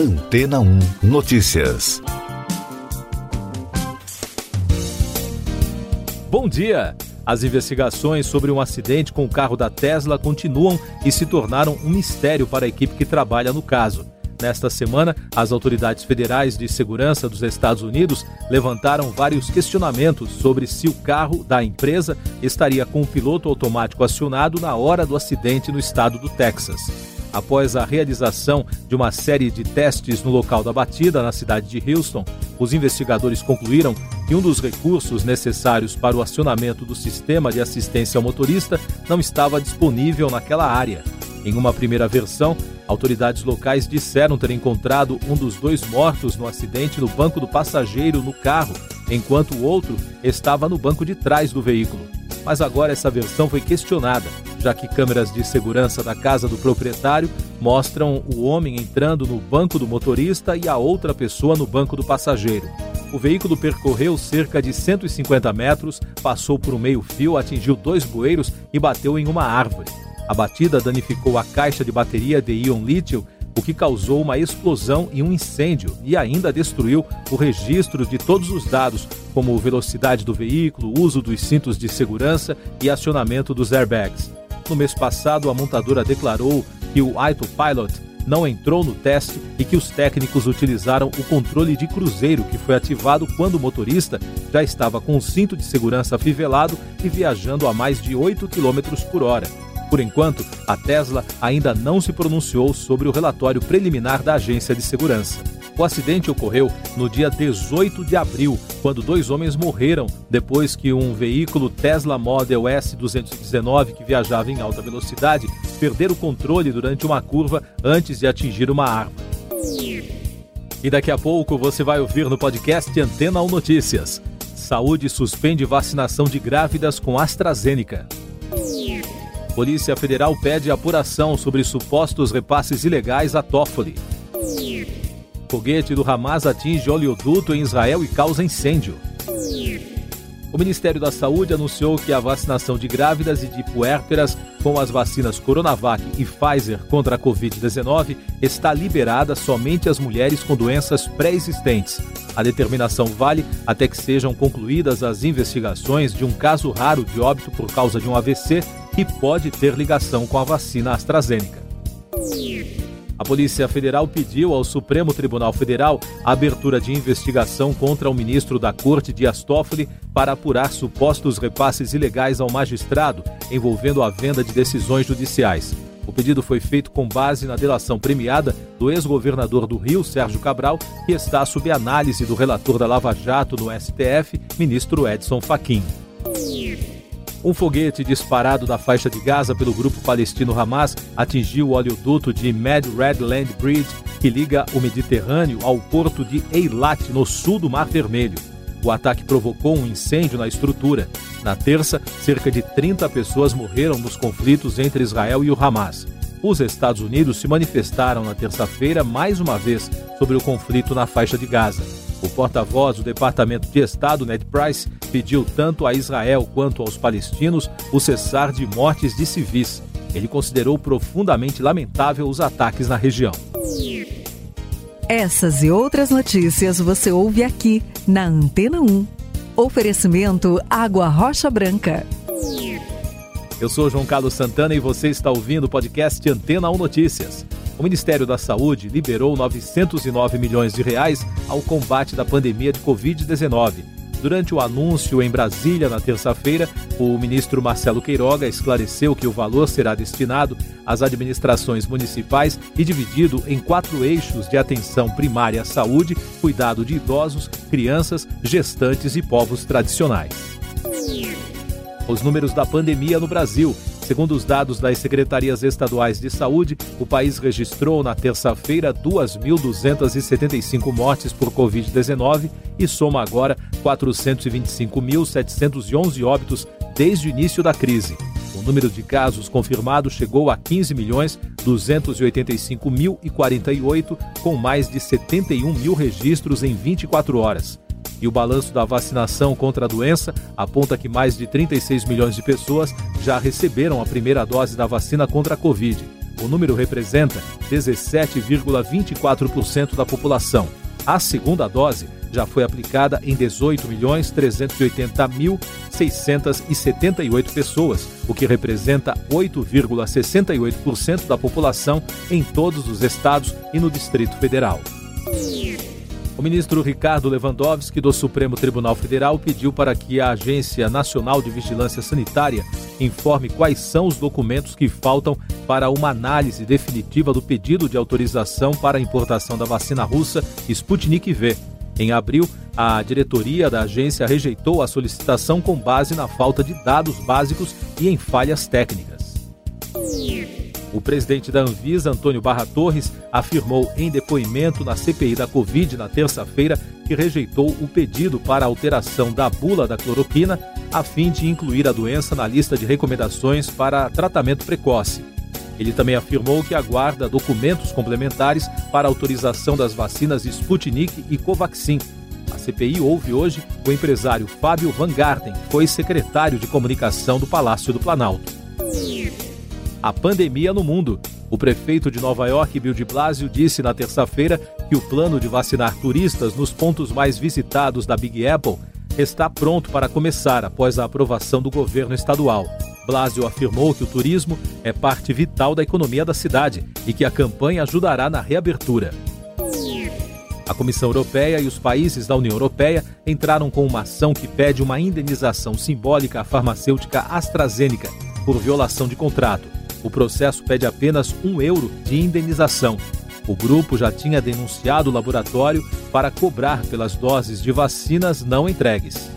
Antena 1 Notícias. Bom dia! As investigações sobre um acidente com o carro da Tesla continuam e se tornaram um mistério para a equipe que trabalha no caso. Nesta semana, as autoridades federais de segurança dos Estados Unidos levantaram vários questionamentos sobre se o carro da empresa estaria com o piloto automático acionado na hora do acidente no estado do Texas. Após a realização de uma série de testes no local da batida, na cidade de Houston, os investigadores concluíram que um dos recursos necessários para o acionamento do sistema de assistência ao motorista não estava disponível naquela área. Em uma primeira versão, autoridades locais disseram ter encontrado um dos dois mortos no acidente no banco do passageiro no carro, enquanto o outro estava no banco de trás do veículo. Mas agora essa versão foi questionada já que câmeras de segurança da casa do proprietário mostram o homem entrando no banco do motorista e a outra pessoa no banco do passageiro. O veículo percorreu cerca de 150 metros, passou por um meio-fio, atingiu dois bueiros e bateu em uma árvore. A batida danificou a caixa de bateria de íon lítio, o que causou uma explosão e um incêndio, e ainda destruiu o registro de todos os dados, como velocidade do veículo, uso dos cintos de segurança e acionamento dos airbags. No mês passado, a montadora declarou que o Autopilot não entrou no teste e que os técnicos utilizaram o controle de cruzeiro que foi ativado quando o motorista já estava com o cinto de segurança afivelado e viajando a mais de 8 km por hora. Por enquanto, a Tesla ainda não se pronunciou sobre o relatório preliminar da agência de segurança. O acidente ocorreu no dia 18 de abril, quando dois homens morreram depois que um veículo Tesla Model S 219 que viajava em alta velocidade perder o controle durante uma curva antes de atingir uma árvore. E daqui a pouco você vai ouvir no podcast Antena 1 Notícias. Saúde suspende vacinação de grávidas com AstraZeneca. Polícia Federal pede apuração sobre supostos repasses ilegais a Toffoli. Foguete do Hamas atinge oleoduto em Israel e causa incêndio. O Ministério da Saúde anunciou que a vacinação de grávidas e de puérperas com as vacinas Coronavac e Pfizer contra a Covid-19 está liberada somente às mulheres com doenças pré-existentes. A determinação vale até que sejam concluídas as investigações de um caso raro de óbito por causa de um AVC que pode ter ligação com a vacina AstraZeneca. A Polícia Federal pediu ao Supremo Tribunal Federal a abertura de investigação contra o ministro da Corte, Dias Toffoli, para apurar supostos repasses ilegais ao magistrado envolvendo a venda de decisões judiciais. O pedido foi feito com base na delação premiada do ex-governador do Rio, Sérgio Cabral, que está sob análise do relator da Lava Jato no STF, ministro Edson Fachin. Um foguete disparado da faixa de Gaza pelo grupo palestino Hamas atingiu o oleoduto de Mad Red Land Bridge, que liga o Mediterrâneo ao porto de Eilat, no sul do Mar Vermelho. O ataque provocou um incêndio na estrutura. Na terça, cerca de 30 pessoas morreram nos conflitos entre Israel e o Hamas. Os Estados Unidos se manifestaram na terça-feira mais uma vez sobre o conflito na faixa de Gaza. O porta-voz do Departamento de Estado, Ned Price, pediu tanto a Israel quanto aos palestinos o cessar de mortes de civis. Ele considerou profundamente lamentável os ataques na região. Essas e outras notícias você ouve aqui na Antena 1. Oferecimento Água Rocha Branca. Eu sou João Carlos Santana e você está ouvindo o podcast Antena 1 Notícias o Ministério da Saúde liberou 909 milhões de reais ao combate da pandemia de Covid-19. Durante o anúncio em Brasília na terça-feira, o ministro Marcelo Queiroga esclareceu que o valor será destinado às administrações municipais e dividido em quatro eixos de atenção primária à saúde, cuidado de idosos, crianças, gestantes e povos tradicionais. Os números da pandemia no Brasil Segundo os dados das secretarias estaduais de saúde, o país registrou na terça-feira 2.275 mortes por Covid-19 e soma agora 425.711 óbitos desde o início da crise. O número de casos confirmados chegou a 15 milhões 285.048, com mais de 71 mil registros em 24 horas. E o balanço da vacinação contra a doença aponta que mais de 36 milhões de pessoas já receberam a primeira dose da vacina contra a Covid. O número representa 17,24% da população. A segunda dose já foi aplicada em 18.380.678 pessoas, o que representa 8,68% da população em todos os estados e no Distrito Federal. O ministro Ricardo Lewandowski, do Supremo Tribunal Federal, pediu para que a Agência Nacional de Vigilância Sanitária informe quais são os documentos que faltam para uma análise definitiva do pedido de autorização para a importação da vacina russa Sputnik V. Em abril, a diretoria da agência rejeitou a solicitação com base na falta de dados básicos e em falhas técnicas. O presidente da Anvisa, Antônio Barra Torres, afirmou em depoimento na CPI da Covid na terça-feira que rejeitou o pedido para alteração da bula da cloroquina a fim de incluir a doença na lista de recomendações para tratamento precoce. Ele também afirmou que aguarda documentos complementares para autorização das vacinas Sputnik e Covaxin. A CPI ouve hoje o empresário Fábio Van Garten, que foi secretário de comunicação do Palácio do Planalto a pandemia no mundo. O prefeito de Nova York, Bill de Blasio, disse na terça-feira que o plano de vacinar turistas nos pontos mais visitados da Big Apple está pronto para começar após a aprovação do governo estadual. Blasio afirmou que o turismo é parte vital da economia da cidade e que a campanha ajudará na reabertura. A Comissão Europeia e os países da União Europeia entraram com uma ação que pede uma indenização simbólica à farmacêutica AstraZeneca por violação de contrato. O processo pede apenas um euro de indenização. O grupo já tinha denunciado o laboratório para cobrar pelas doses de vacinas não entregues.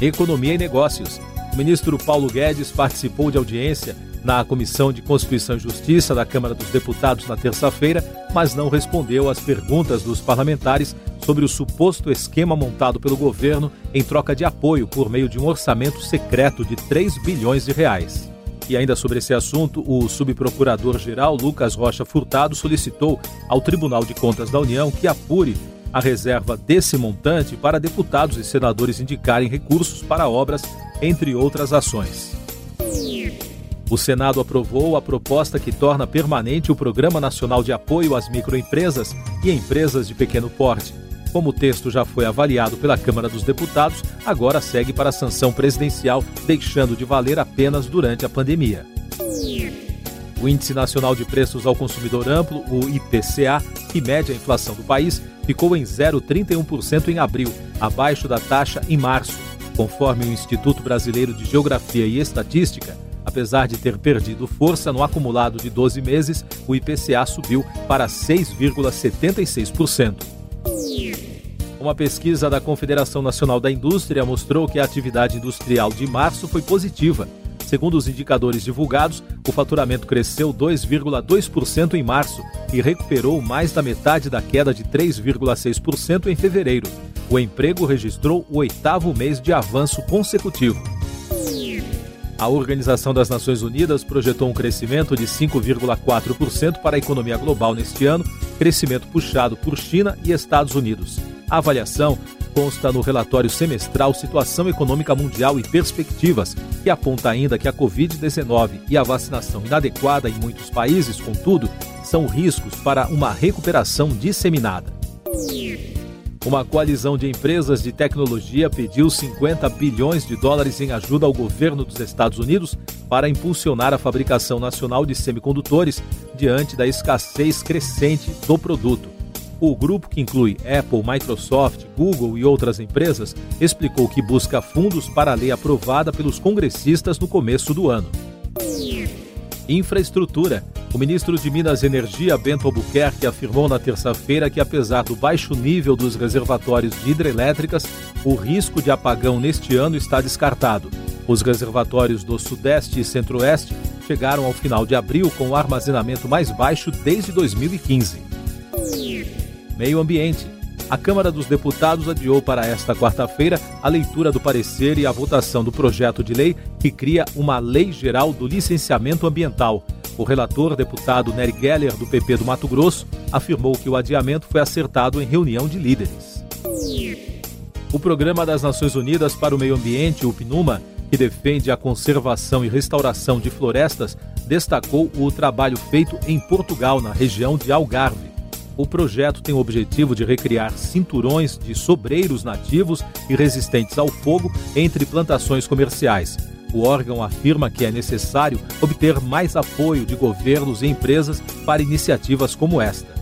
Economia e Negócios. O ministro Paulo Guedes participou de audiência na Comissão de Constituição e Justiça da Câmara dos Deputados na terça-feira, mas não respondeu às perguntas dos parlamentares sobre o suposto esquema montado pelo governo em troca de apoio por meio de um orçamento secreto de 3 bilhões de reais. E ainda sobre esse assunto, o subprocurador-geral Lucas Rocha Furtado solicitou ao Tribunal de Contas da União que apure a reserva desse montante para deputados e senadores indicarem recursos para obras, entre outras ações. O Senado aprovou a proposta que torna permanente o Programa Nacional de Apoio às Microempresas e Empresas de Pequeno Porte. Como o texto já foi avaliado pela Câmara dos Deputados, agora segue para a sanção presidencial, deixando de valer apenas durante a pandemia. O Índice Nacional de Preços ao Consumidor Amplo, o IPCA, que mede a inflação do país, ficou em 0,31% em abril, abaixo da taxa em março. Conforme o Instituto Brasileiro de Geografia e Estatística, apesar de ter perdido força no acumulado de 12 meses, o IPCA subiu para 6,76%. Uma pesquisa da Confederação Nacional da Indústria mostrou que a atividade industrial de março foi positiva. Segundo os indicadores divulgados, o faturamento cresceu 2,2% em março e recuperou mais da metade da queda de 3,6% em fevereiro. O emprego registrou o oitavo mês de avanço consecutivo. A Organização das Nações Unidas projetou um crescimento de 5,4% para a economia global neste ano, crescimento puxado por China e Estados Unidos. A avaliação consta no relatório semestral Situação Econômica Mundial e Perspectivas, que aponta ainda que a Covid-19 e a vacinação inadequada em muitos países, contudo, são riscos para uma recuperação disseminada. Uma coalizão de empresas de tecnologia pediu 50 bilhões de dólares em ajuda ao governo dos Estados Unidos para impulsionar a fabricação nacional de semicondutores diante da escassez crescente do produto. O grupo, que inclui Apple, Microsoft, Google e outras empresas, explicou que busca fundos para a lei aprovada pelos congressistas no começo do ano. Infraestrutura. O ministro de Minas e Energia, Bento Albuquerque, afirmou na terça-feira que, apesar do baixo nível dos reservatórios de hidrelétricas, o risco de apagão neste ano está descartado. Os reservatórios do Sudeste e Centro-Oeste chegaram ao final de abril com o armazenamento mais baixo desde 2015. Meio Ambiente. A Câmara dos Deputados adiou para esta quarta-feira a leitura do parecer e a votação do projeto de lei que cria uma Lei Geral do Licenciamento Ambiental. O relator, deputado Nery Geller, do PP do Mato Grosso, afirmou que o adiamento foi acertado em reunião de líderes. O Programa das Nações Unidas para o Meio Ambiente, o PNUMA, que defende a conservação e restauração de florestas, destacou o trabalho feito em Portugal, na região de Algarve. O projeto tem o objetivo de recriar cinturões de sobreiros nativos e resistentes ao fogo entre plantações comerciais. O órgão afirma que é necessário obter mais apoio de governos e empresas para iniciativas como esta.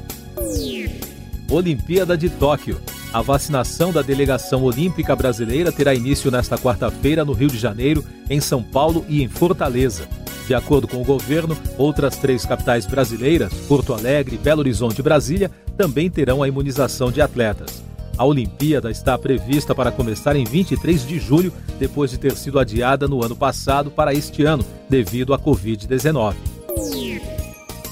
Olimpíada de Tóquio. A vacinação da delegação olímpica brasileira terá início nesta quarta-feira no Rio de Janeiro, em São Paulo e em Fortaleza. De acordo com o governo, outras três capitais brasileiras, Porto Alegre, Belo Horizonte e Brasília, também terão a imunização de atletas. A Olimpíada está prevista para começar em 23 de julho, depois de ter sido adiada no ano passado para este ano, devido à Covid-19.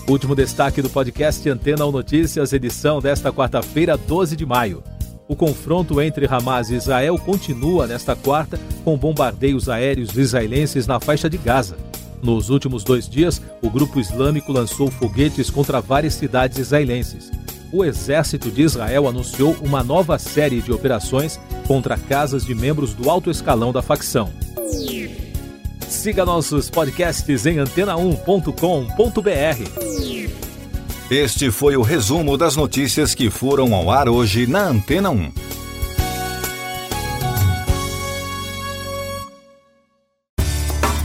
Último destaque do podcast Antena ou Notícias, edição desta quarta-feira, 12 de maio. O confronto entre Hamas e Israel continua nesta quarta com bombardeios aéreos israelenses na faixa de Gaza. Nos últimos dois dias, o grupo islâmico lançou foguetes contra várias cidades israelenses. O exército de Israel anunciou uma nova série de operações contra casas de membros do alto escalão da facção. Siga nossos podcasts em antena1.com.br. Este foi o resumo das notícias que foram ao ar hoje na Antena 1.